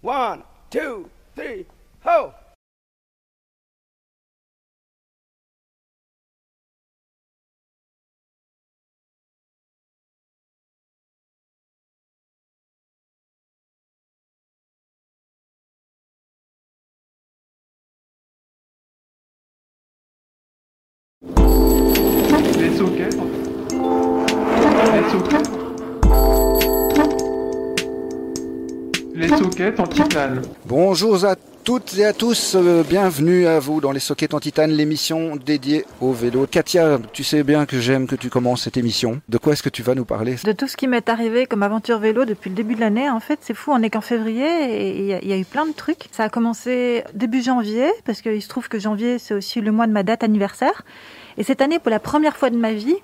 One, two, three, ho! Les sockets en titane. Bonjour à toutes et à tous, euh, bienvenue à vous dans les Sockets en Titane, l'émission dédiée au vélo. Katia, tu sais bien que j'aime que tu commences cette émission. De quoi est-ce que tu vas nous parler De tout ce qui m'est arrivé comme aventure vélo depuis le début de l'année, en fait, c'est fou, on est qu'en février et il y, y a eu plein de trucs. Ça a commencé début janvier, parce qu'il se trouve que janvier, c'est aussi le mois de ma date anniversaire. Et cette année, pour la première fois de ma vie,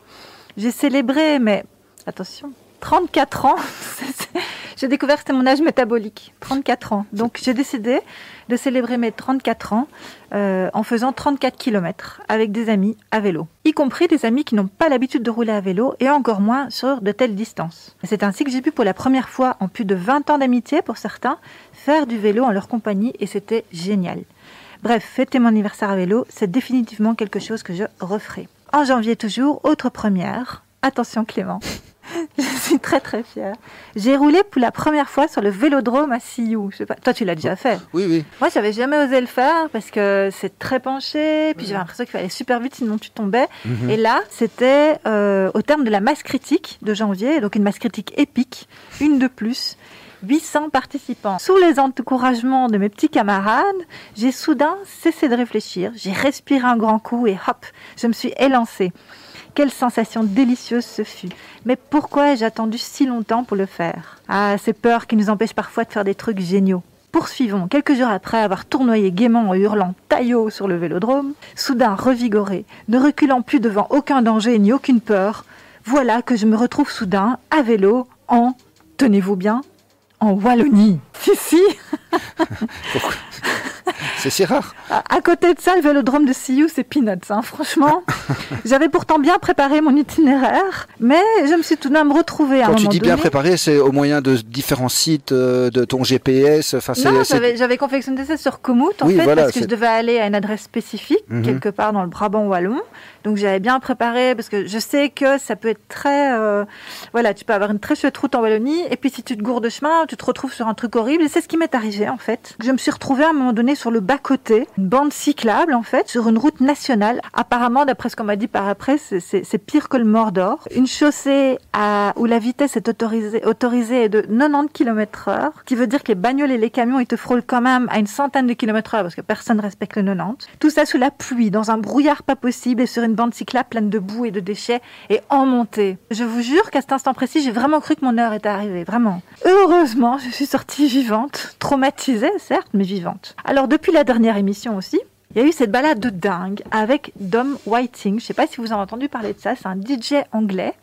j'ai célébré, mais attention, 34 ans. j'ai découvert que c'était mon âge métabolique, 34 ans. Donc j'ai décidé de célébrer mes 34 ans euh, en faisant 34 km avec des amis à vélo, y compris des amis qui n'ont pas l'habitude de rouler à vélo et encore moins sur de telles distances. C'est ainsi que j'ai pu pour la première fois en plus de 20 ans d'amitié pour certains faire du vélo en leur compagnie et c'était génial. Bref, fêter mon anniversaire à vélo, c'est définitivement quelque chose que je referai. En janvier toujours, autre première. Attention Clément, je suis très très fière. J'ai roulé pour la première fois sur le vélodrome à Sioux. Je sais pas, toi tu l'as déjà fait. Oui, oui. Moi, j'avais jamais osé le faire parce que c'est très penché, puis j'avais l'impression qu'il fallait super vite sinon tu tombais. Mhm. Et là, c'était euh, au terme de la masse critique de janvier, donc une masse critique épique, une de plus. 800 participants. Sous les encouragements de mes petits camarades, j'ai soudain cessé de réfléchir. J'ai respiré un grand coup et hop, je me suis élancée. Quelle sensation délicieuse ce fut. Mais pourquoi ai-je attendu si longtemps pour le faire? Ah, ces peurs qui nous empêchent parfois de faire des trucs géniaux. Poursuivons. Quelques jours après avoir tournoyé gaiement en hurlant taillot sur le vélodrome, soudain revigoré, ne reculant plus devant aucun danger ni aucune peur, voilà que je me retrouve soudain à vélo en, tenez-vous bien, en Wallonie. Si, si. C'est rare. À à côté de ça, le vélodrome de Sioux, c'est peanuts, hein, franchement. J'avais pourtant bien préparé mon itinéraire, mais je me suis tout de même retrouvée à un Quand tu dis bien préparé, c'est au moyen de différents sites, euh, de ton GPS. Enfin, Non, j'avais, confectionné ça sur Komoot, en Oui, fait, voilà, parce que je devais aller à une adresse spécifique, Mhm. quelque part dans le Brabant wallon. Donc j'avais bien préparé, parce que je sais que ça peut être très... euh, voilà, tu peux avoir une très chouette route en Wallonie, et puis si tu te gourdes de chemin, tu te retrouves sur un truc horrible. Et c'est ce qui m'est arrivé, en fait. Je me suis retrouvée à un moment donné sur le bas-côté, une bande cyclable, en fait, sur une route nationale. Apparemment, d'après ce qu'on m'a dit par après, c'est, pire que le Mordor. Une chaussée où la vitesse est autorisée, autorisée est de 90 km heure, qui veut dire que les bagnoles et les camions, ils te frôlent quand même à une centaine de kilomètres heure, parce que personne ne respecte le 90. Tout ça sous la pluie, dans un brouillard pas possible, et sur une bande cyclable pleine de boue et de déchets, et en montée. Je vous jure qu'à cet instant précis, j'ai vraiment cru que mon heure était arrivée, vraiment. Heureusement, je suis sortie vivante, traumatisée, certes, mais vivante. Alors, depuis la dernière émission aussi, il y a eu cette balade de dingue avec Dom Whiting. Je sais pas si vous avez entendu parler de ça. C'est un DJ anglais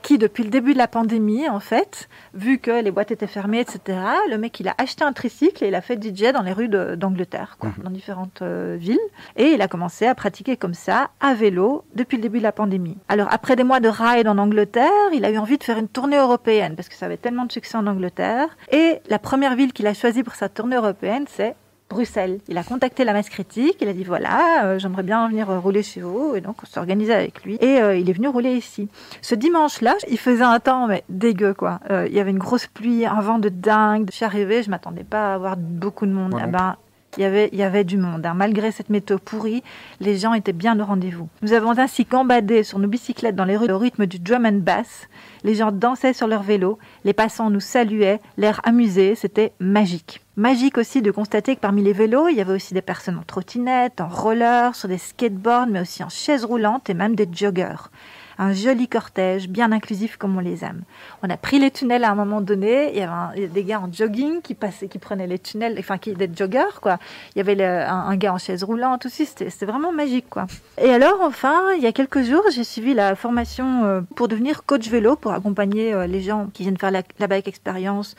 qui, depuis le début de la pandémie, en fait, vu que les boîtes étaient fermées, etc., le mec, il a acheté un tricycle et il a fait DJ dans les rues d'Angleterre, quoi, dans différentes euh, villes. Et il a commencé à pratiquer comme ça, à vélo, depuis le début de la pandémie. Alors, après des mois de ride en Angleterre, il a eu envie de faire une tournée européenne parce que ça avait tellement de succès en Angleterre. Et la première ville qu'il a choisie pour sa tournée européenne, c'est Bruxelles. Il a contacté la masse critique, il a dit voilà, euh, j'aimerais bien venir euh, rouler chez vous, et donc on s'est organisé avec lui, et euh, il est venu rouler ici. Ce dimanche-là, il faisait un temps mais dégueu quoi. Euh, il y avait une grosse pluie, un vent de dingue. Je suis arrivée, je m'attendais pas à avoir beaucoup de monde. Non ben, il y avait, il y avait du monde. hein. Malgré cette météo pourrie, les gens étaient bien au rendez-vous. Nous avons ainsi gambadé sur nos bicyclettes dans les rues au rythme du drum and bass. Les gens dansaient sur leurs vélos, les passants nous saluaient, l'air amusé, c'était magique. Magique aussi de constater que parmi les vélos, il y avait aussi des personnes en trottinette, en roller, sur des skateboards, mais aussi en chaise roulante et même des joggers. Un joli cortège, bien inclusif comme on les aime. On a pris les tunnels à un moment donné. Il y avait il y a des gars en jogging qui passaient, qui prenaient les tunnels, enfin des joggers quoi. Il y avait un, gars en chaise roulante aussi. C'était vraiment magique quoi. Et alors enfin, il y a quelques jours, j'ai suivi la formation euh, pour devenir coach vélo pour accompagner euh, les gens qui viennent faire la, la bike expérience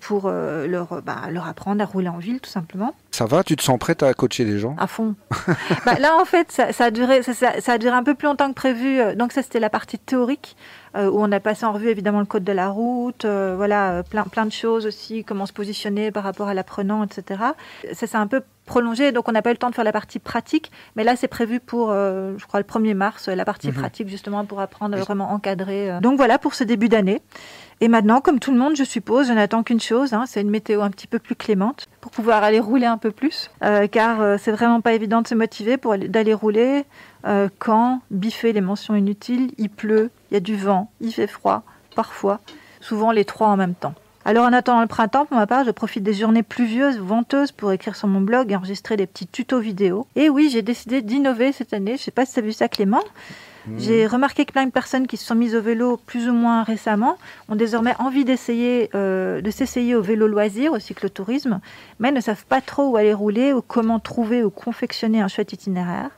pour euh, leur, bah, leur apprendre à rouler en ville tout simplement. Ça va Tu te sens prête à coacher des gens? À fond. bah, là, en fait, ça, ça a duré, ça, ça, ça, a duré un peu plus longtemps que prévu. Donc ça, c'était la partie théorique euh, où on a passé en revue évidemment le code de la route, euh, voilà, euh, plein, plein de choses aussi, comment se positionner par rapport à l'apprenant, etc. Ça s'est un peu prolongé, donc on n'a pas eu le temps de faire la partie pratique, mais là c'est prévu pour, je crois, le 1er mars, la partie mhm. pratique justement pour apprendre vraiment encadré. Donc voilà pour ce début d'année. Et maintenant, comme tout le monde, je suppose, je n'attends qu'une chose, hein, c'est une météo un petit peu plus clémente pour pouvoir aller rouler un peu plus, car c'est vraiment pas évident de se motiver pour d'aller rouler quand biffer les mentions inutiles, il pleut, il y a du vent, il fait froid, parfois, souvent les trois en même temps. Alors en attendant le printemps, pour ma part, je profite des journées pluvieuses, venteuses pour écrire sur mon blog et enregistrer des petits tutos vidéo. Et oui, j'ai décidé d'innover cette année. Je ne sais pas si tu as vu ça Clément. Mmh. J'ai remarqué que plein de personnes qui se sont mises au vélo plus ou moins récemment ont désormais envie d'essayer, euh, de s'essayer au vélo loisir, au cyclotourisme, mais ne savent pas trop où aller rouler ou comment trouver ou confectionner un chouette itinéraire.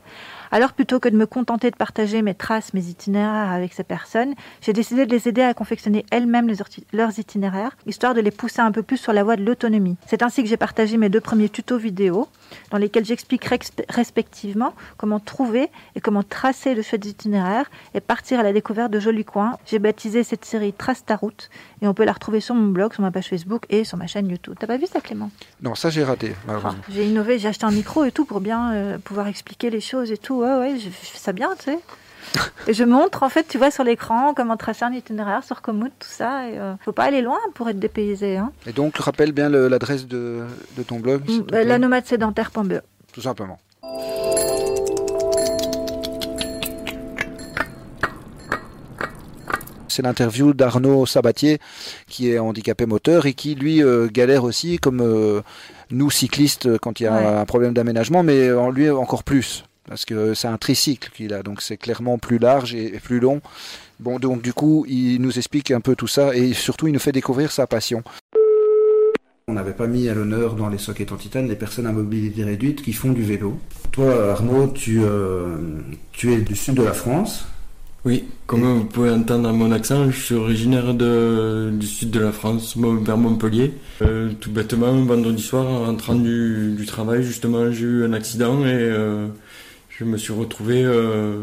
Alors plutôt que de me contenter de partager mes traces, mes itinéraires avec ces personnes, j'ai décidé de les aider à confectionner elles-mêmes leurs itinéraires, histoire de les pousser un peu plus sur la voie de l'autonomie. C'est ainsi que j'ai partagé mes deux premiers tutos vidéo, dans lesquels j'explique respectivement comment trouver et comment tracer le choix itinéraires et partir à la découverte de jolis coins. J'ai baptisé cette série Trace ta route et on peut la retrouver sur mon blog, sur ma page Facebook et sur ma chaîne YouTube. T'as pas vu ça Clément? Non, ça j'ai raté. Ah, j'ai innové, j'ai acheté un micro et tout pour bien euh, pouvoir expliquer les choses et tout ouais, ouais, je fais ça bien, tu sais. Et je montre, en fait, tu vois, sur l'écran, comment tracer un itinéraire sur Komoot, tout ça. Il ne euh, faut pas aller loin pour être dépaysé. Hein. Et donc, rappelle bien l'adresse de, de, ton blog mm, La nomade sédentaire.be. Tout simplement. c'est l'interview d'Arnaud Sabatier, qui est handicapé moteur et qui, lui, euh, galère aussi, comme euh, nous cyclistes, quand il y a un problème d'aménagement, mais en lui encore plus parce que c'est un tricycle qu'il a, donc c'est clairement plus large et plus long. Bon, donc du coup, il nous explique un peu tout ça et surtout, il nous fait découvrir sa passion. On n'avait pas mis à l'honneur dans les sockets en titane les personnes à mobilité réduite qui font du vélo. Toi, Arnaud, tu, euh, tu es du sud de la France. Oui, comme vous pouvez entendre mon accent, je suis originaire de, du sud de la France, vers Montpellier. Euh, tout bêtement, vendredi soir, en rentrant du, du travail, justement, j'ai eu un accident et euh, je me suis retrouvé, euh,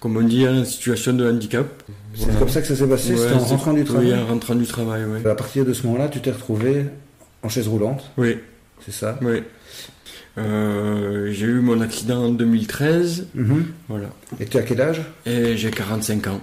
comme on dit, en situation de handicap. C'est comme ça que ça s'est passé C'était en rentrant du travail Oui, en rentrant du travail, oui. À partir de ce moment-là, tu t'es retrouvé en chaise roulante Oui. C'est ça Oui. Euh, j'ai eu mon accident en 2013. Mhm. Voilà. Et tu as quel âge? Et j'ai 45 ans.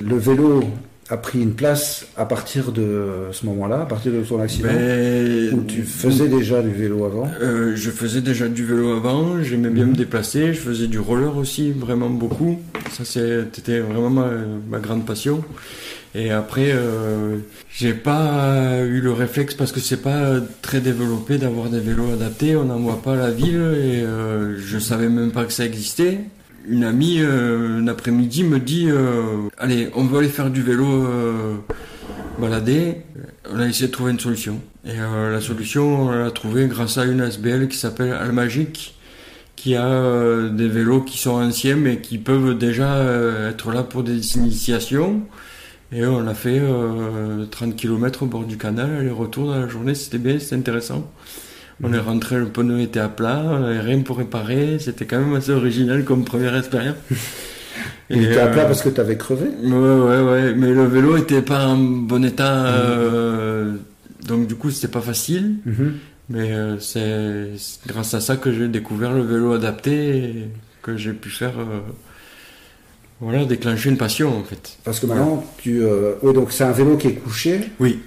Le vélo a pris une place à partir de ce moment-là, à partir de ton accident ben, Ou tu faisais déjà du vélo avant? Euh, Je faisais déjà du vélo avant, j'aimais bien me déplacer, je faisais du roller aussi, vraiment beaucoup. Ça, c'était vraiment ma, grande passion. Et après, euh, j'ai pas eu le réflexe parce que c'est pas très développé d'avoir des vélos adaptés. On n'en voit pas à la ville et euh, je savais même pas que ça existait une amie, euh, un après-midi, me dit euh, Allez, on veut aller faire du vélo euh, balader. On a essayé de trouver une solution. Et la solution, on l'a trouvée grâce à une SBL qui s'appelle Almagic, qui a des vélos qui sont anciens mais qui peuvent déjà être là pour des initiations. Et on a fait 30 km au bord du canal, aller-retour dans la journée, c'était bien, c'était intéressant. On est rentré, le pneu était à plat, on n'avait rien pour réparer. C'était quand même assez original comme première expérience. Il était à plat euh, parce que tu avais crevé Ouais, ouais, ouais. Mais le vélo était pas en bon état. Euh, donc du coup, c'était pas facile. Mhm. Mais euh, c'est grâce à ça que j'ai découvert le vélo adapté et que j'ai pu faire. voilà, déclencher une passion en fait. Parce que maintenant, tu. oui, donc c'est un vélo qui est couché Oui.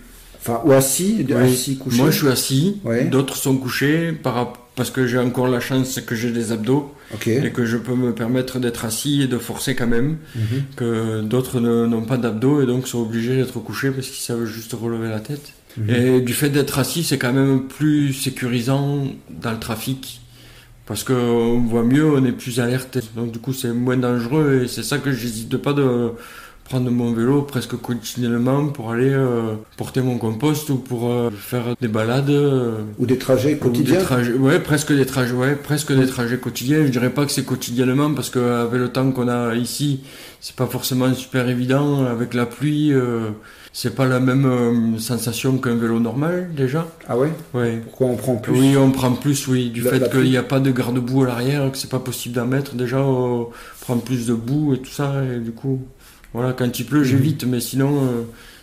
Enfin, ou assis, assis couché. Moi, je suis assis. D'autres sont couchés par, parce que j'ai encore la chance que j'ai des abdos et que je peux me permettre d'être assis et de forcer quand même. Mhm. Que d'autres n'ont pas d'abdos et donc sont obligés d'être couchés parce qu'ils savent juste relever la tête. Mhm. Et du fait d'être assis, c'est quand même plus sécurisant dans le trafic parce qu'on voit mieux, on est plus alerte. Donc du coup, c'est moins dangereux et c'est ça que j'hésite pas de prendre mon vélo presque quotidiennement pour aller euh, porter mon compost ou pour euh, faire des balades. euh, Ou des trajets quotidiens des trajets, ouais, presque des trajets, ouais, presque des trajets quotidiens. Je dirais pas que c'est quotidiennement parce que avec le temps qu'on a ici, c'est pas forcément super évident. Avec la pluie, euh, c'est pas la même euh, sensation qu'un vélo normal déjà. Ah ouais? Ouais. Pourquoi on prend plus? Oui, on prend plus, oui, du La- fait qu'il n'y a pas de garde-boue à l'arrière, que c'est pas possible d'en mettre. Déjà, on prend plus de boue et tout ça, et du coup, voilà, quand il pleut, Mhm. j'évite, mais sinon, euh,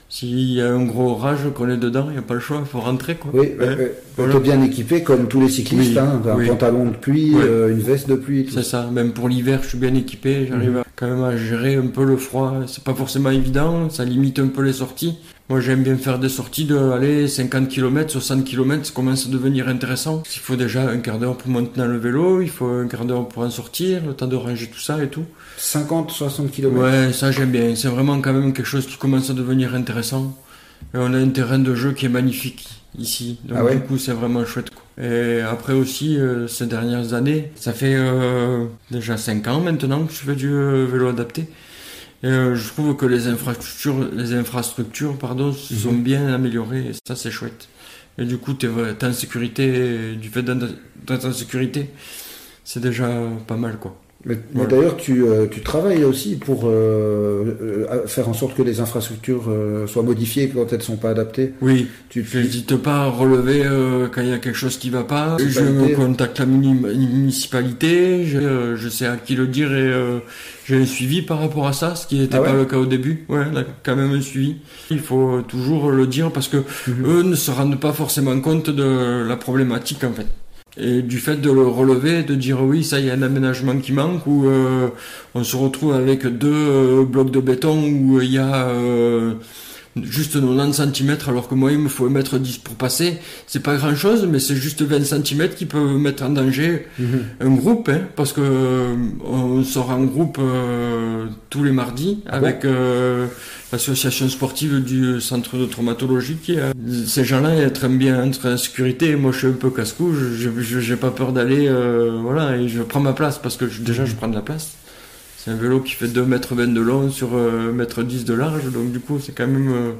s'il y a un gros orage, qu'on est dedans, il n'y a pas le choix, il faut rentrer, quoi. Oui, Ouais. ouais, ouais. Voilà. T'es bien équipé comme tous les cyclistes, Oui, hein, un oui. pantalon de pluie, Ouais. euh, une veste de pluie. C'est ça, même pour l'hiver, je suis bien équipé, j'arrive Mhm. quand même à gérer un peu le froid. C'est pas forcément évident, ça limite un peu les sorties. Moi, j'aime bien faire des sorties de aller 50 km, 60 km, ça commence à devenir intéressant. Il faut déjà un quart d'heure pour monter dans le vélo, il faut un quart d'heure pour en sortir, le temps de ranger tout ça et tout. 50, 60 km. Ouais, ça j'aime bien. C'est vraiment quand même quelque chose qui commence à devenir intéressant. Et on a un terrain de jeu qui est magnifique ici. Donc Ah ouais du coup, c'est vraiment chouette. Et après aussi, euh, ces dernières années, ça fait euh, déjà 5 ans maintenant que je fais du euh, vélo adapté. Et euh, je trouve que les infrastructures, les infrastructures pardon, se sont bien améliorées. Et ça, c'est chouette. Et du coup, tu es, en sécurité, du fait d'être en sécurité, c'est déjà pas mal, quoi. Mais, mais Voilà. d'ailleurs, tu, euh, tu travailles aussi pour euh, euh, faire en sorte que les infrastructures euh, soient modifiées quand elles ne sont pas adaptées. Oui, Tu, Je n'hésite pas à relever euh, quand il y a quelque chose qui va pas. Je me contacte la muni- municipalité, je, euh, je sais à qui le dire et euh, j'ai un suivi par rapport à ça, ce qui n'était Ah ouais pas le cas au début. Ouais, là, quand même un suivi. Il faut toujours le dire parce que Mhm. eux ne se rendent pas forcément compte de la problématique en fait. Et du fait de le relever, de dire oui, ça, il y a un aménagement qui manque, ou euh, on se retrouve avec deux euh, blocs de béton où il y a euh, juste 90 cm, alors que moi, il me faut 1m10 pour passer. C'est pas grand chose, mais c'est juste 20 cm qui peuvent mettre en danger Mhm. un groupe, hein, parce que euh, on sort en groupe euh, tous les mardis Ah bon avec euh, l'association sportive du centre de traumatologie. Qui Ces gens-là, ils aiment bien être en sécurité. Moi, je suis un peu casse-cou. Je je- j'ai pas peur d'aller, voilà, et je prends ma place parce que je- déjà, je prends de la place. C'est un vélo qui fait 2 mètres 20 de long sur euh, 1 mètre 10 de large, donc du coup, c'est quand même. euh,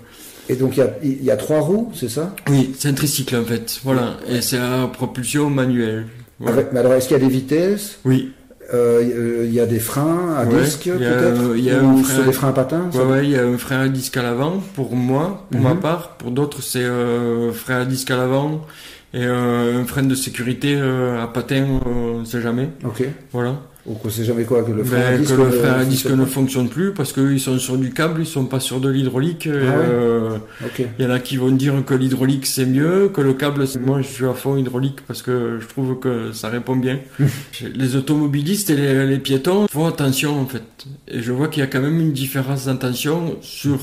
Et donc, il y a, il y a trois roues, c'est ça? Oui, c'est un tricycle en fait. Voilà, et c'est à propulsion manuelle. Voilà. Avec- mais alors, est-ce qu'il y a des vitesses? Oui, Euh, euh, Il y a des freins à Ouais, disque, il y a, peut-être? euh, il y a un frein- des freins à patins ça Ouais, il y a un frein à disque à l'avant pour moi, pour Mhm. ma part. Pour d'autres, c'est euh, frein à disque à l'avant et euh, un frein de sécurité euh, à patin, euh, on sait jamais. Ok. Voilà. Donc, on sait jamais quoi, que le frein à Ben, disque, que le ne frein à fonctionne disque ne fonctionne plus parce qu'ils sont sur du câble, ils sont pas sur de l'hydraulique. Ah euh. Il y en a qui vont dire que l'hydraulique c'est mieux, que le câble c'est... Moi je suis à fond hydraulique parce que je trouve que ça répond bien. les automobilistes et les, les piétons font attention en fait. Et je vois qu'il y a quand même une différence d'attention sur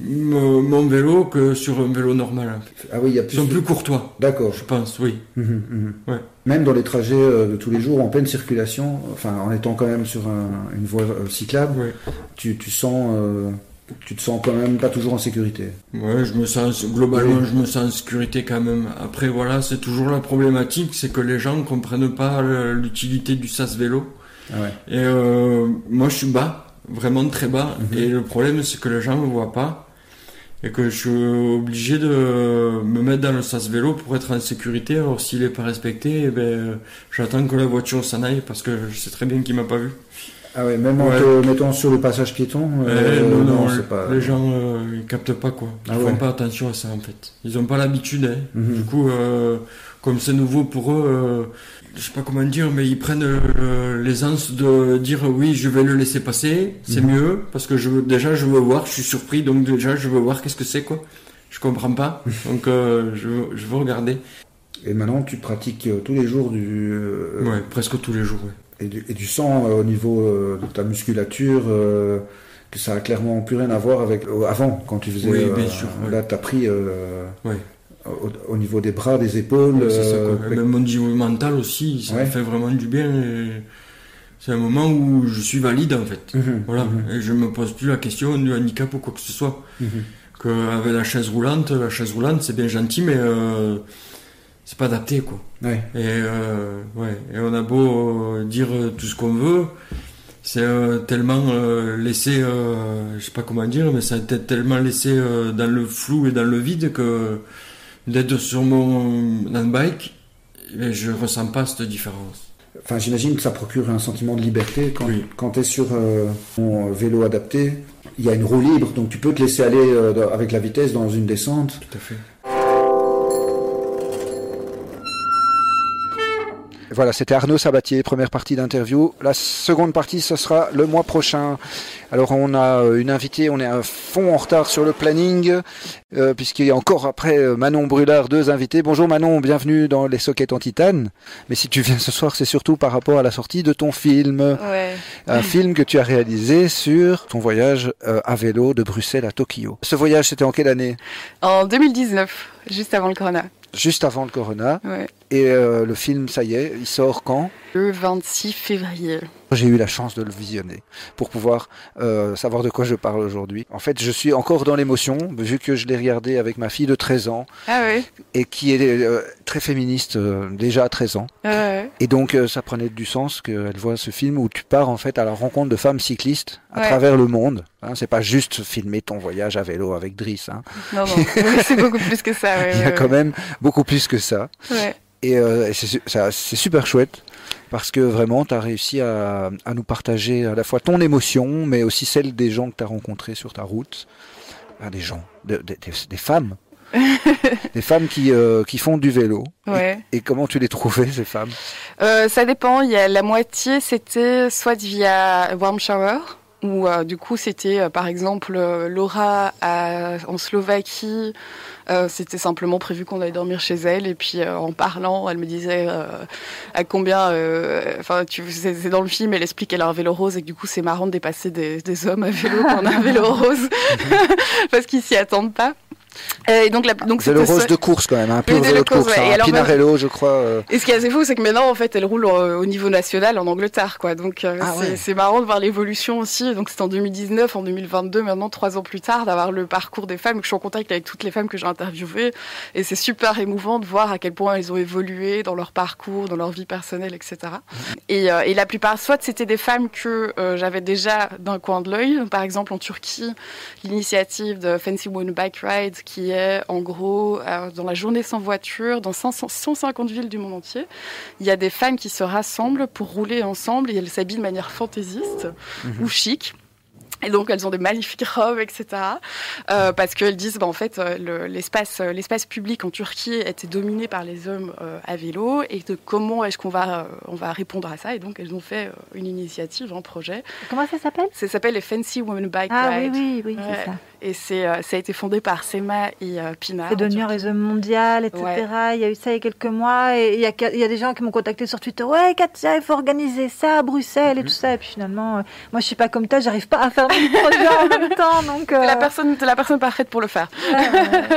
mon mon vélo que sur un vélo normal. Ah oui, il y a Ils sont de- plus courtois, D'accord. je pense, oui. Mhm, mhm. Ouais. Même dans les trajets euh, de tous les jours, en pleine circulation, enfin, en étant quand même sur un- une voie euh, cyclable, Ouais. tu, tu sens, euh, tu te sens quand même pas toujours en sécurité. Ouais, je me sens globalement, Oui. je me sens en sécurité quand même. Après, voilà, c'est toujours la problématique, c'est que les gens comprennent pas l'utilité du sas vélo. Ah ouais. Et euh, moi, je suis bas, vraiment très bas. Mhm. Et le problème, c'est que les gens me voient pas. Et que je suis obligé de me mettre dans le sas vélo pour être en sécurité. Alors, s'il est pas respecté, eh ben, j'attends que la voiture s'en aille parce que je sais très bien qu'il m'a pas vu. Ah ouais, même en te mettant sur le passage piéton, euh, Eh, non, non, c'est pas. les gens, euh, ils captent pas quoi. Ils Ah font pas attention à ça en fait. Ils ont pas l'habitude. Hein. Mhm. Du coup, euh, comme c'est nouveau pour eux, euh, je sais pas comment dire, mais ils prennent euh, l'aisance de dire oui, je vais le laisser passer, c'est Mhm. mieux parce que je déjà je veux voir, je suis surpris, donc déjà je veux voir qu'est-ce que c'est quoi. Je comprends pas, donc euh, je, veux, je veux regarder. Et maintenant, tu pratiques euh, tous les jours du, euh, Ouais, presque tous les jours. ouais. Et du, et du sang euh, au niveau euh, de ta musculature, euh, que ça a clairement plus rien à voir avec avant, quand tu faisais. Oui, bien sûr, ouais. Là, tu as pris Ouais. au, au niveau des bras, des épaules. Ouais, c'est ça. Même au niveau mental aussi, ça me fait vraiment du bien. et C'est un moment où je suis valide en fait. mhm, Voilà, mhm, et je me pose plus la question du handicap ou quoi que ce soit. Que avec la chaise roulante, la chaise roulante c'est bien gentil, mais c'est pas adapté quoi. Ouais. Et euh, ouais, et on a beau euh, dire tout ce qu'on veut, C'est euh, tellement euh, laissé, euh, je sais pas comment dire, mais ça a été tellement laissé euh, dans le flou et dans le vide que d'être sur mon bike, eh, je ressens pas cette différence. Enfin, j'imagine que ça procure un sentiment de liberté quand, Oui. quand tu es sur euh, ton vélo adapté. Il y a une roue libre, donc tu peux te laisser aller euh, avec la vitesse dans une descente. Tout à fait. Voilà, c'était Arnaud Sabatier, première partie d'interview. La seconde partie, ce sera le mois prochain. Alors, on a euh, une invitée, on est à fond en retard sur le planning, euh, puisqu'il y a encore après euh, Manon Brulard deux invités. Bonjour Manon, bienvenue dans Les Sockets en Titane. Mais si tu viens ce soir, c'est surtout par rapport à la sortie de ton film. Ouais. Un film que tu as réalisé sur ton voyage à vélo de Bruxelles à Tokyo. Ce voyage, c'était en quelle année? En 2019, juste avant le corona. Juste avant le corona. Ouais. Et euh, le film, ça y est, il sort quand? Le 26 février. J'ai eu la chance de le visionner pour pouvoir euh, savoir de quoi je parle aujourd'hui. En fait, je suis encore dans l'émotion, vu que je l'ai regardé avec ma fille de 13 ans, Ah ouais. et qui est euh, très féministe euh, déjà à 13 ans. Ouais, ouais. Et donc, ça prenait du sens qu'elle voit ce film où tu pars en fait à la rencontre de femmes cyclistes à Ouais. travers le monde. Hein, c'est pas juste filmer ton voyage à vélo avec Driss. Hein. Non, non. C'est beaucoup plus que ça. Ouais, Il y a quand même beaucoup plus que ça. Et, euh, c'est super chouette parce que vraiment, tu as réussi à, à nous partager à la fois ton émotion, mais aussi celle des gens que tu as rencontrés sur ta route. Enfin, des gens, de- de- des, des femmes. des femmes qui, euh, qui font du vélo. Ouais. Et, et comment tu les trouvais, ces femmes? Euh, ça dépend. Il y a la moitié, c'était soit via Warm Shower, ou euh, du coup c'était par exemple Laura à- en Slovaquie. Euh, c'était simplement prévu qu'on allait dormir chez elle et puis euh, en parlant, elle me disait euh, à combien. Enfin, tu c'est c'est dans le film, elle explique qu'elle a un vélo rose et que du coup c'est marrant de dépasser des, des hommes à vélo quand on a un vélo rose parce qu'ils s'y attendent pas. Euh, et donc, la, donc Vélo c'était rose de course quand même, un pur Oui, vélo de course. course, ouais. hein, Et un alors, Pinarello, je crois. euh, Et ce qui est assez fou, c'est que maintenant, en fait, elle roule euh, au niveau national en Angleterre, quoi. Donc, euh, Ah c'est ouais. marrant de voir l'évolution aussi. Donc, c'est en 2019, en 2022, maintenant, trois ans plus tard, d'avoir le parcours des femmes. que Je suis en contact avec toutes les femmes que j'ai interviewées. Et c'est super émouvant de voir à quel point elles ont évolué dans leur parcours, dans leur vie personnelle, etc. Et, euh, et la plupart, soit c'était des femmes que euh, j'avais déjà d'un coin de l'œil. Par exemple, en Turquie, l'initiative de Fancy Woman Bike Ride, qui est en gros euh, dans la journée sans voiture, dans 500 150 villes du monde entier. Il y a des femmes qui se rassemblent pour rouler ensemble et elles s'habillent de manière fantaisiste ou chic. Et donc elles ont des magnifiques robes, etc. Euh, parce qu'elles disent, bah, en fait, euh, le- l'espace, public en Turquie était dominé par les hommes euh, à vélo, et de comment est-ce qu'on va, euh, on va répondre à ça. Et donc elles ont fait une initiative, un projet. Comment ça s'appelle? Ça s'appelle les Fancy Women Bike Ah oui, Ride. oui, oui, Ouais. c'est ça. Et c'est, euh, ça a été fondé par Sema et euh, Pina. C'est en devenu un réseau mondial, etc. Ouais. Il y a eu ça il y a quelques mois et il y a, il y a des gens qui m'ont contacté sur Twitter. Ouais, Katia, il faut organiser ça à Bruxelles et tout ça. Et puis finalement, euh, moi je suis pas comme toi, j'arrive pas à faire des projets en même temps. Donc, euh, la personne, la personne parfaite pour le faire. ouais,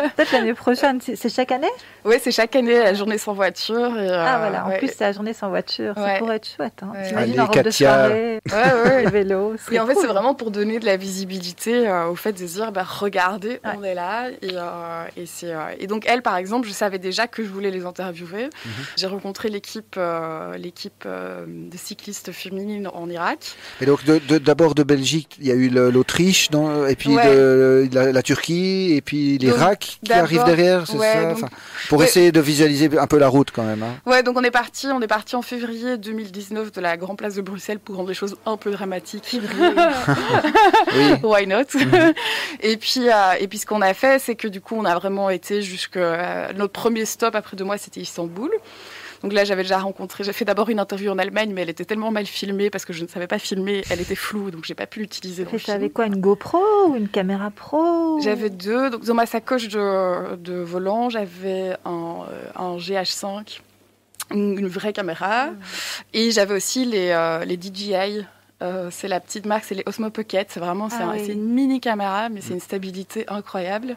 peut-être l'année prochaine. C'est c'est chaque année? Oui, c'est chaque année la journée sans voiture. Et, euh, Ah voilà, en ouais. plus c'est la journée sans voiture. Ça pourrait être chouette. Hein. Ouais. T'imagines Allez, en robe de Katia. soirée, Ouais, ouais. le vélo. Et en fait, c'est vraiment pour donner de la visibilité euh, au fait de se dire, bah, regardez, Ouais. on est là. Et, euh, et, c'est, euh, et donc, elle, par exemple, je savais déjà que je voulais les interviewer. Mhm. J'ai rencontré l'équipe, euh, l'équipe euh, de cyclistes féminines en Irak. Et donc, de- de- d'abord de, Belgique, il y a eu l'Autriche, dans- et puis Ouais. de, la, la Turquie, et puis l'Irak qui arrive derrière, c'est ouais, ça donc- Enfin, Pour ouais. essayer de visualiser un peu la route quand même. hein. Ouais, donc on est parti, on est parti en février 2019 de la Grand Place de Bruxelles pour rendre les choses un peu dramatiques. Oui. Why not? Mhm. Et puis, euh, et puis ce qu'on a fait, c'est que du coup, on a vraiment été jusque euh, notre premier stop après deux mois, c'était Istanbul. Donc là, j'avais déjà rencontré. J'ai fait d'abord une interview en Allemagne, mais elle était tellement mal filmée parce que je ne savais pas filmer. Elle était floue, donc j'ai pas pu l'utiliser dans film. avec quoi Une GoPro ou une caméra pro J'avais deux. Donc dans ma sacoche de, de volant, j'avais un, euh, un GH5, une, vraie caméra, et j'avais aussi les, euh, les DJI. Euh, c'est la petite marque, c'est les Osmo Pocket. C'est vraiment, Ah oui. c'est une mini caméra, mais c'est une stabilité incroyable.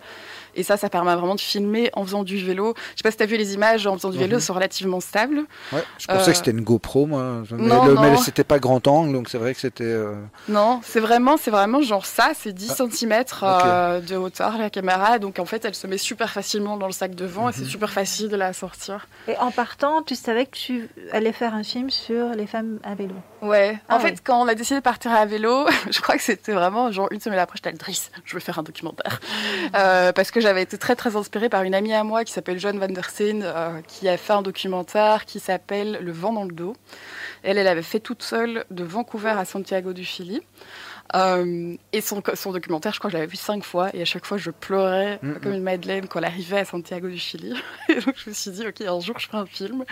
Et ça, ça permet vraiment de filmer en faisant du vélo. Je sais pas si tu as vu les images en faisant du vélo, Mhm. sont relativement stables. Ouais, je pensais Euh, que c'était une GoPro, moi. Mais, non, le- non. mais c'était pas grand angle, donc c'est vrai que c'était. euh, Non, c'est vraiment, c'est vraiment genre ça, c'est 10 cm ok. de hauteur la caméra. Donc en fait, elle se met super facilement dans le sac devant et Mhm. c'est super facile de la sortir. Et en partant, tu savais que tu allais faire un film sur les femmes à vélo? Ouais. En Ah fait, quand on a décidé de partir à vélo, je crois que c'était vraiment genre une semaine après, j'étais là, Driss, je veux faire un documentaire. Euh, parce que j'avais été très très inspirée par une amie à moi qui s'appelle Joan van der Steen, euh, qui a fait un documentaire qui s'appelle Le vent dans le dos. Elle, elle avait fait toute seule de Vancouver à Santiago du Chili. Euh, et son, son documentaire, je crois que je l'avais vu cinq fois, et à chaque fois je pleurais comme une madeleine quand elle arrivait à Santiago du Chili. Et donc je me suis dit, ok, un jour je ferai un film.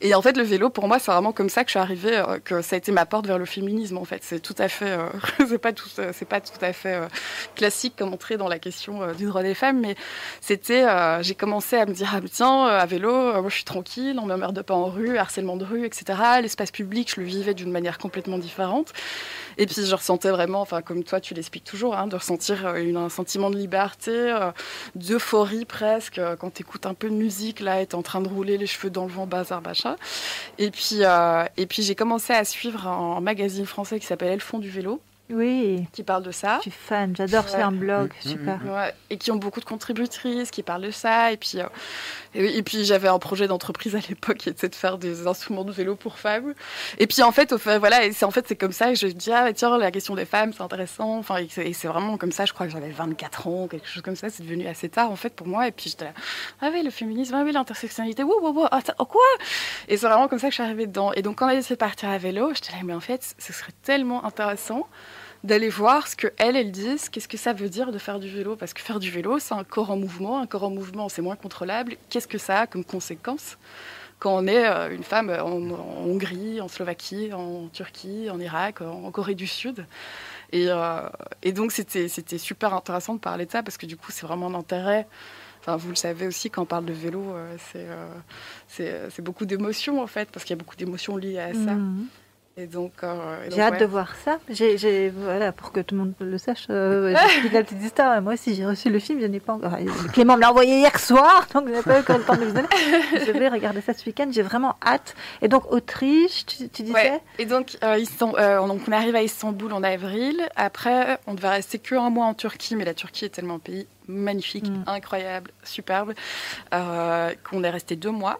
Et en fait, le vélo, pour moi, c'est vraiment comme ça que je suis arrivée, euh, que ça a été ma porte vers le féminisme. En fait, c'est tout à fait, euh, c'est pas tout, c'est pas tout à fait euh, classique comme entrer dans la question du droit des femmes, mais c'était, j'ai commencé à me dire, ah tiens, à vélo, moi je suis tranquille, on m'emmerde pas en rue, harcèlement de rue, etc. L'espace public, je le vivais d'une manière complètement différente. Et puis je ressentais vraiment, enfin comme toi tu l'expliques toujours, hein, de ressentir euh, un sentiment de liberté, euh, d'euphorie presque, euh, quand tu écoutes un peu de musique, là, et t'es en train de rouler les cheveux dans le vent, bazar, machin. Et puis, et puis j'ai commencé à suivre un magazine français qui s'appelle Elles font du vélo, Oui, qui parle de ça. je suis fan, j'adore, c'est Ouais. un blog, Mm, mm, super. Ouais, et qui ont beaucoup de contributrices, qui parlent de ça. Et puis, euh, et, et puis j'avais un projet d'entreprise à l'époque qui était de faire des instruments de vélo pour femmes. Et puis en fait, au fait voilà, et c'est en fait c'est comme ça que je me dis ah tiens la question des femmes c'est intéressant. Enfin et c'est et c'est vraiment comme ça. Je crois que j'avais 24 ans, quelque chose comme ça. C'est devenu assez tard en fait pour moi. Et puis j'étais là ah oui le féminisme, ah oui l'intersectionnalité, wow wow wow, attends, oh, quoi? Et c'est vraiment comme ça que je suis arrivée dedans. Et donc quand on a décidé de partir à vélo, j'étais là mais en fait ce serait tellement intéressant d'aller voir ce que elles, elles disent, qu'est-ce que ça veut dire de faire du vélo? Parce que faire du vélo, c'est un corps en mouvement. Un corps en mouvement, c'est moins contrôlable. Qu'est-ce que ça a comme conséquence quand on est euh, une femme en, Hongrie, en Slovaquie, en Turquie, en Irak, en, Corée du Sud? Et, euh, et donc, c'était super intéressant de parler de ça parce que du coup, c'est vraiment un intérêt. Enfin, vous le savez aussi, quand on parle de vélo, euh, c'est beaucoup d'émotions en fait, parce qu'il y a beaucoup d'émotions liées à ça. Mhm. Et donc, euh, donc, J'ai hâte ouais. de voir ça. J'ai, j'ai- voilà, pour que tout le monde le sache, euh, j'explique la petite histoire. Moi aussi, j'ai reçu le film, je n'ai pas encore. Clément me l'a envoyé hier soir, donc je n'ai pas eu encore le temps de le visionner. Je vais regarder ça ce week-end, j'ai vraiment hâte. Et donc, Autriche, tu, tu disais? Ouais. Et donc, euh, Istan- euh, donc, on arrive à Istanbul en avril. Après, on devait rester que un mois en Turquie, mais la Turquie est tellement un pays magnifique, Mm. incroyable, superbe, euh, qu'on est resté deux mois.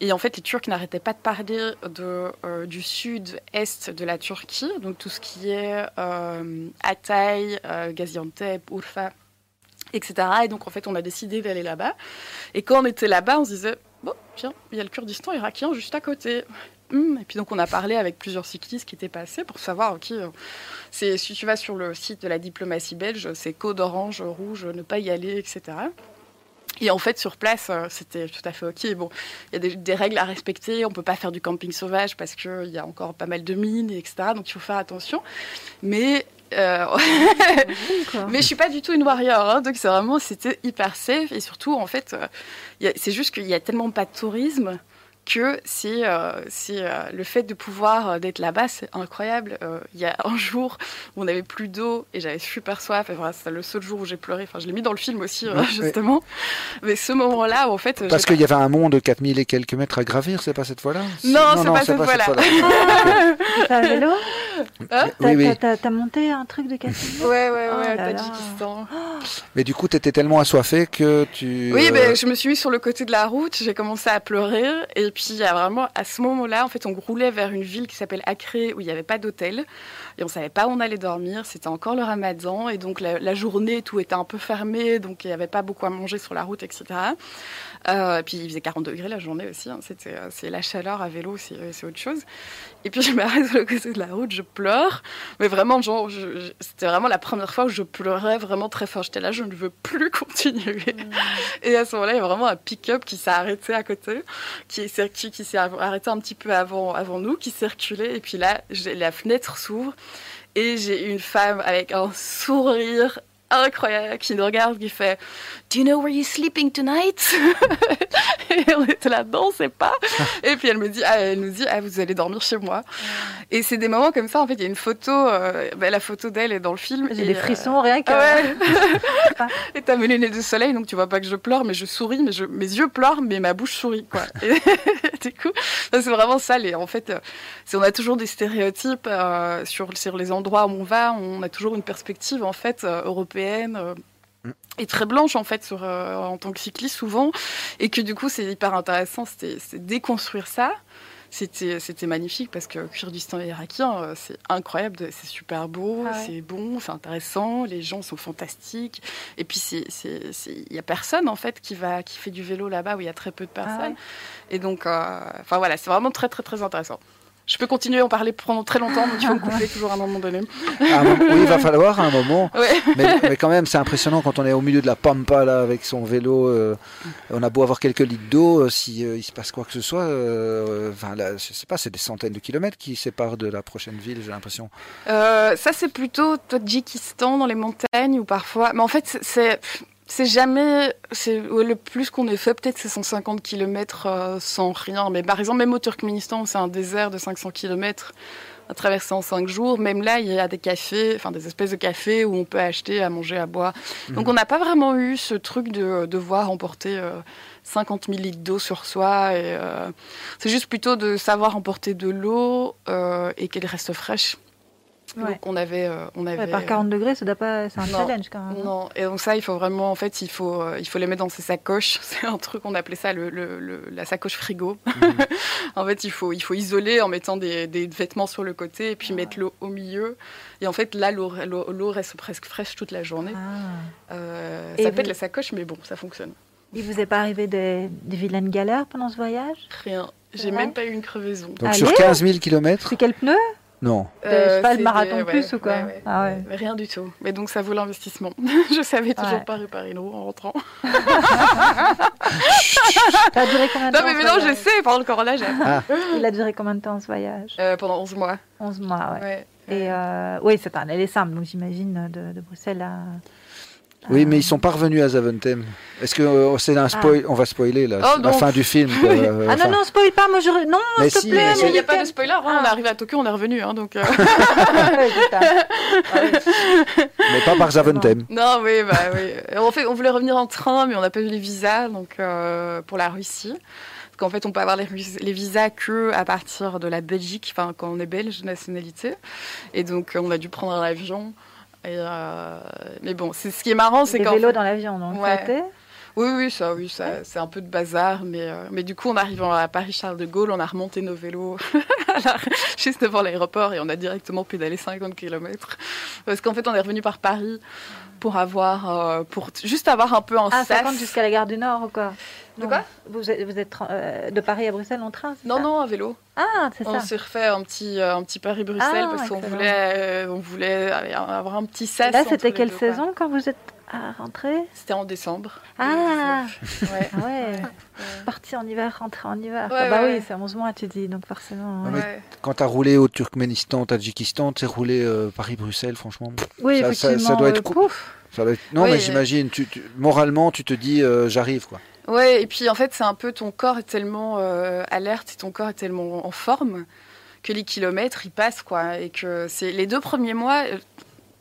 Et en fait, les Turcs n'arrêtaient pas de parler euh, du sud-est de la Turquie, donc tout ce qui est euh, euh, Gaziantep, Urfa, etc. Et donc, en fait, on a décidé d'aller là-bas. Et quand on était là-bas, on se disait, bon, tiens, il y a le Kurdistan irakien juste à côté. Hum, Et puis donc on a parlé avec plusieurs cyclistes qui étaient passés pour savoir, ok, euh, si tu vas sur le site de la diplomatie belge, c'est code orange, rouge, ne pas y aller, etc. Et en fait, sur place, euh, c'était tout à fait OK. Bon, il y a des, des règles à respecter. On peut pas faire du camping sauvage parce qu'il y a encore pas mal de mines, etc. Donc, il faut faire attention. Mais, euh, mais je suis pas du tout une warrior. hein. donc, c'est vraiment, c'était hyper safe. Et surtout, en fait, euh, c'est juste qu'il y a tellement pas de tourisme que c'est euh, c'est, euh, le fait de pouvoir euh, d'être là-bas, c'est incroyable. Euh, Il y a un jour où on n'avait plus d'eau et j'avais super soif. Voilà, c'est le seul jour où j'ai pleuré. Enfin, je l'ai mis dans le film aussi, euh, Oui, justement. Mais ce moment-là, en fait, Parce qu'il y avait un mont de 4000 et quelques mètres à gravir, c'est pas cette fois-là? Non, c'est pas cette fois-là. T'as un vélo? Hein? T'as, oui, oui. t'as- monté un truc de 4 Ouais, ouais, ouais, Oh au là là. Tadjikistan. Mais du coup, tu étais tellement assoiffé que tu. Oui, euh, ben, je me suis mis sur le côté de la route, j'ai commencé à pleurer. Et puis, il y a vraiment, à ce moment-là, en fait, on roulait vers une ville qui s'appelle Acré, où il n'y avait pas d'hôtel. Et on savait pas où on allait dormir. C'était encore le ramadan. Et donc, la, la journée, tout était un peu fermé. Donc, il n'y avait pas beaucoup à manger sur la route, etc. Euh, et puis, il faisait 40 degrés la journée aussi. hein. C'était, euh, c'est la chaleur à vélo, c'est, euh, c'est autre chose. Et puis, je m'arrête sur le côté de la route, je pleure. Mais vraiment, genre, c'était vraiment la première fois où je pleurais vraiment très fort. J'étais là, je ne veux plus continuer. Et à ce moment-là, il y a vraiment un pick-up qui s'est arrêté à côté, qui, qui, s'est arrêté un petit peu avant, avant nous, qui circulait. Et puis là, la fenêtre s'ouvre et j'ai une femme avec un sourire incroyable qui nous regarde, qui fait Do you know where you're sleeping tonight? Et on était là, non, c'est pas. Et puis elle me dit, ah, elle nous dit, ah, vous allez dormir chez moi. Et c'est des moments comme ça. En fait, il y a une photo, euh, bah, la photo d'elle est dans le film. J'ai des euh, frissons, rien que. ah ouais. et t'as mes lunettes de soleil, donc tu vois pas que je pleure, mais je souris, mais je, mes yeux pleurent, mais ma bouche sourit, quoi. Et du coup, c'est vraiment ça. Les, en fait, euh, on a toujours des stéréotypes euh, sur, sur les endroits où on va. On a toujours une perspective, en fait, euh, européenne. euh, et très blanche en fait sur, euh, en tant que cycliste souvent et que du coup c'est hyper intéressant c'était c'est déconstruire ça c'était c'était magnifique parce que Kurdistan irakien, euh, c'est incroyable, c'est super beau, Ah ouais. c'est bon, c'est intéressant, les gens sont fantastiques. Et puis c'est il y a personne en fait qui va qui fait du vélo là-bas où il y a très peu de personnes. Ah ouais. Et donc, euh, enfin voilà, c'est vraiment très très très intéressant. Je peux continuer à en parler pendant très longtemps, mais tu vas me couper toujours à un moment donné. Moment- oui, il va falloir à un moment. Ouais. Mais, mais quand même, c'est impressionnant quand on est au milieu de la pampa là avec son vélo. euh, on a beau avoir quelques litres d'eau, euh, si euh, il se passe quoi que ce soit, euh, enfin là, je sais pas, c'est des centaines de kilomètres qui séparent de la prochaine ville, j'ai l'impression. Euh, ça, c'est plutôt Tadjikistan dans les montagnes ou parfois. Mais en fait, c'est- c'est. Jamais. C'est ouais, le plus qu'on ait fait, peut-être c'est 150 km sans rien. Mais par exemple, même au Turkménistan, c'est un désert de 500 km à traverser en 5 jours, même là, il y a des cafés, enfin des espèces de cafés où on peut acheter à manger, à boire. Donc on n'a pas vraiment eu ce truc de devoir emporter euh, 50 000 litres d'eau sur soi. et, euh, c'est juste plutôt de savoir emporter de l'eau euh, et qu'elle reste fraîche. Ouais. Donc on avait, euh, on avait Ouais, par 40 degrés, ça doit pas. C'est un Non. challenge quand même. hein. non, et donc ça, il faut vraiment, en fait, il faut, euh, il faut les mettre dans ses sacoches. C'est un truc, on appelait ça le, le- le- la sacoche frigo. en fait, il faut, il faut isoler en mettant des, des vêtements sur le côté et puis mettre l'eau au milieu. Et en fait, là, l'eau l'eau- l'eau reste presque fraîche toute la journée. Ah. Euh, ça vous- peut être la sacoche, mais bon, ça fonctionne. Il vous est pas arrivé des, des vilaines galères pendant ce voyage? Rien. J'ai même pas eu une crevaison. Donc Allez. sur 15 000 kilomètres, C'est quel pneu? Non. je sais pas, le marathon plus ou quoi ouais, ouais. Ah ouais. Mais rien du tout. Mais donc ça vaut l'investissement. je savais toujours Ouais. pas réparer une roue en rentrant. Ça a duré combien de Non temps mais ce maintenant je voyage sais, pendant le corona, j'ai Il a duré combien de temps ce voyage Euh, pendant 11 mois. 11 mois, ouais. Ouais. Et euh, oui, c'est un aller simple, donc j'imagine de, de Bruxelles à. Oui, mais ils sont pas revenus à Zaventem. Est-ce que euh, c'est un spoil On va spoiler là, Oh, la fin du film. quoi, euh, Ah non, non, spoil pas, moi je. Non, s'il te si, plaît, mais Il n'y a pas de spoiler, hein, on Ah. est arrivé à Tokyo, on est revenu. Hein, donc, euh. Ah mais pas par Zaventem. non, oui, bah, oui. En fait, on voulait revenir en train, mais on n'a pas eu les visas donc, euh, pour la Russie. Parce qu'en fait, on peut avoir les, visas que à partir de la Belgique, enfin, quand on est belge de nationalité. Et donc, on a dû prendre un avion. Et, euh, Mais bon, c'est ce qui est marrant, c'est qu'en vélos dans l'avion, donc Ouais. Oui, oui, ça, oui, ça, c'est un peu de bazar, mais, euh, mais du coup, en arrivant à Paris Charles de Gaulle, on a remonté nos vélos la- juste devant l'aéroport et on a directement pédalé 50 km. Parce qu'en fait, on est revenu par Paris pour avoir, euh, pour juste avoir un peu un Ah, ça sas. compte jusqu'à la gare du Nord ou quoi De quoi Vous êtes, vous êtes euh, de Paris à Bruxelles en train Non, ça non, un vélo. Ah, c'est On ça. s'est refait un petit, euh, un petit Paris-Bruxelles Ah, parce qu'on voulait, euh, on voulait avoir un petit sas. Là, c'était quelle deux, quoi. saison quand vous êtes à rentrer C'était en décembre. Ah. 2019. Ouais. Ah ouais, parti en hiver, rentré en hiver. Ouais, Ah bah ouais. oui, c'est 11 mois, tu dis, donc forcément. Ah. Quand tu as roulé au Turkménistan, Tadjikistan, tu roulé euh, Paris-Bruxelles, franchement. Oui, Ça- ça- effectivement. ça doit être euh, cool. pouf. Ça doit être- Non, Oui, mais j'imagine, tu, tu- moralement, tu te dis, euh, j'arrive, quoi. Ouais, et puis en fait, c'est un peu ton corps est tellement euh, alerte et ton corps est tellement en forme que les kilomètres ils passent quoi. Et que c'est les deux premiers mois, euh,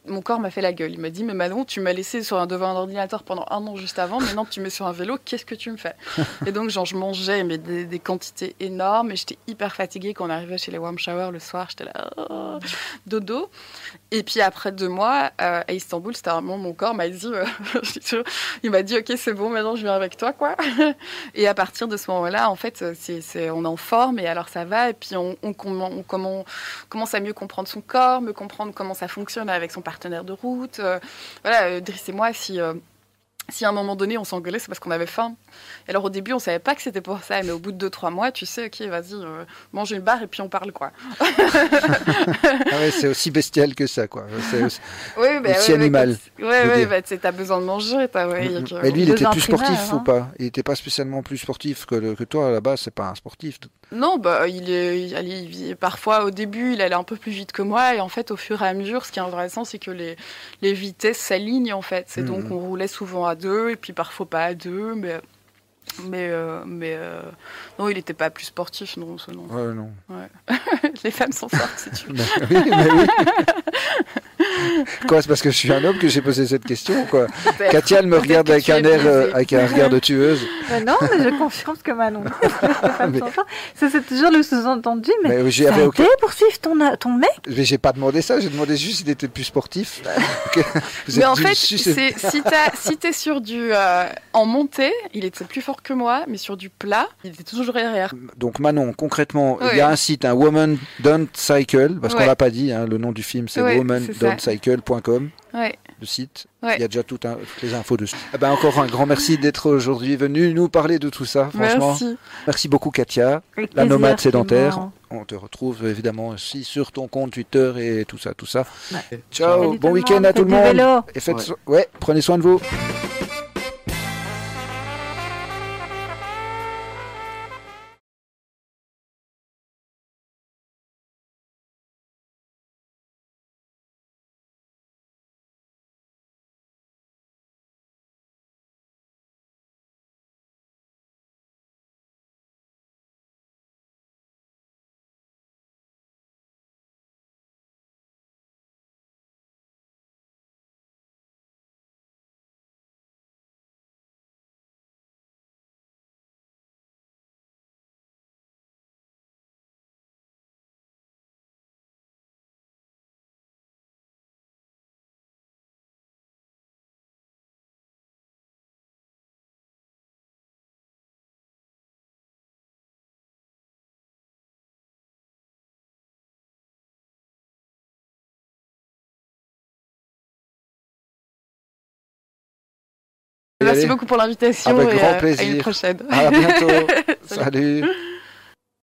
mon corps m'a fait la gueule. Il m'a dit Mais Manon, tu m'as laissé sur un, devant un ordinateur pendant un an juste avant, maintenant tu me mets sur un vélo, qu'est-ce que tu me fais? Et donc, genre, je mangeais mais des, des quantités énormes et j'étais hyper fatiguée quand on arrivait chez les warm showers le soir, j'étais là, oh, dodo. Et puis après deux mois, euh, à Istanbul, c'était un moment, mon corps m'a dit euh, Il m'a dit Ok, c'est bon, maintenant je viens avec toi, quoi. Et à partir de ce moment-là, en fait, c'est, on est en forme et alors ça va. Et puis on, on, commen- on commen- commence à mieux comprendre son corps, mieux comprendre comment ça fonctionne avec son partenaire de route. Euh, voilà, euh, Driss et moi, si, euh, si à un moment donné on s'engueulait, c'est parce qu'on avait faim. Et alors au début, on savait pas que c'était pour ça, mais au bout de 2-3 mois, tu sais, ok, vas-y, euh, mange une barre et puis on parle, quoi. Ah ouais, c'est aussi bestial que ça, quoi. C'est aussi- Oui, bah, Aussi ouais, animal, Ouais, ouais, bah, t'as besoin de manger, t'as, ouais, a que- Mais lui, il Deux était plus sportif ou hein. pas Il était pas spécialement plus sportif que, le- que toi, base, c'est pas un sportif. Non, bah, il est, il allait- il- parfois au début, il allait un peu plus vite que moi, et en fait, au fur et à mesure, ce qui est intéressant, c'est que les, les vitesses s'alignent en fait. C'est donc Mhm. on roulait souvent à deux, et puis parfois pas à deux, mais mais euh, mais euh, non, il n'était pas plus sportif, non, ça, non. Ouais, non. Les femmes sont fortes, si tu veux. Bah oui, oui. Quoi, c'est parce que je suis un homme que j'ai posé cette question, quoi. Katia, elle me regarde avec un es air, euh, avec un regard de tueuse. Euh, non, mais je confirme ce que Manon. dit. C'est toujours le sous-entendu, mais, Mais ça a j'avais aucun- été pour suivre ton, ton mec? Mais j'ai pas demandé ça, j'ai demandé juste s'il était plus sportif. Mais en fait, si t'es sur du euh, en montée, il était plus fort que moi, mais sur du plat, il était toujours derrière. Donc Manon, concrètement, il y a un site, un Woman Don't Cycle, parce qu'on Ouais. l'a pas dit, hein, le nom du film c'est womandon'tcycle.com, Ouais. le site. Ouais. Il y a déjà tout un- toutes les infos dessus. Eh ben, encore un grand merci d'être aujourd'hui venu nous parler de tout ça, franchement. Merci, Merci. beaucoup Katia, Avec la plaisir, nomade sédentaire. On te retrouve évidemment aussi sur ton compte Twitter et tout ça, tout ça. Ouais. Ciao, Salut bon week-end à tout le monde. Et faites so- ouais, prenez soin de vous. Merci beaucoup pour l'invitation Avec et grand euh, à une prochaine. À bientôt. Salut.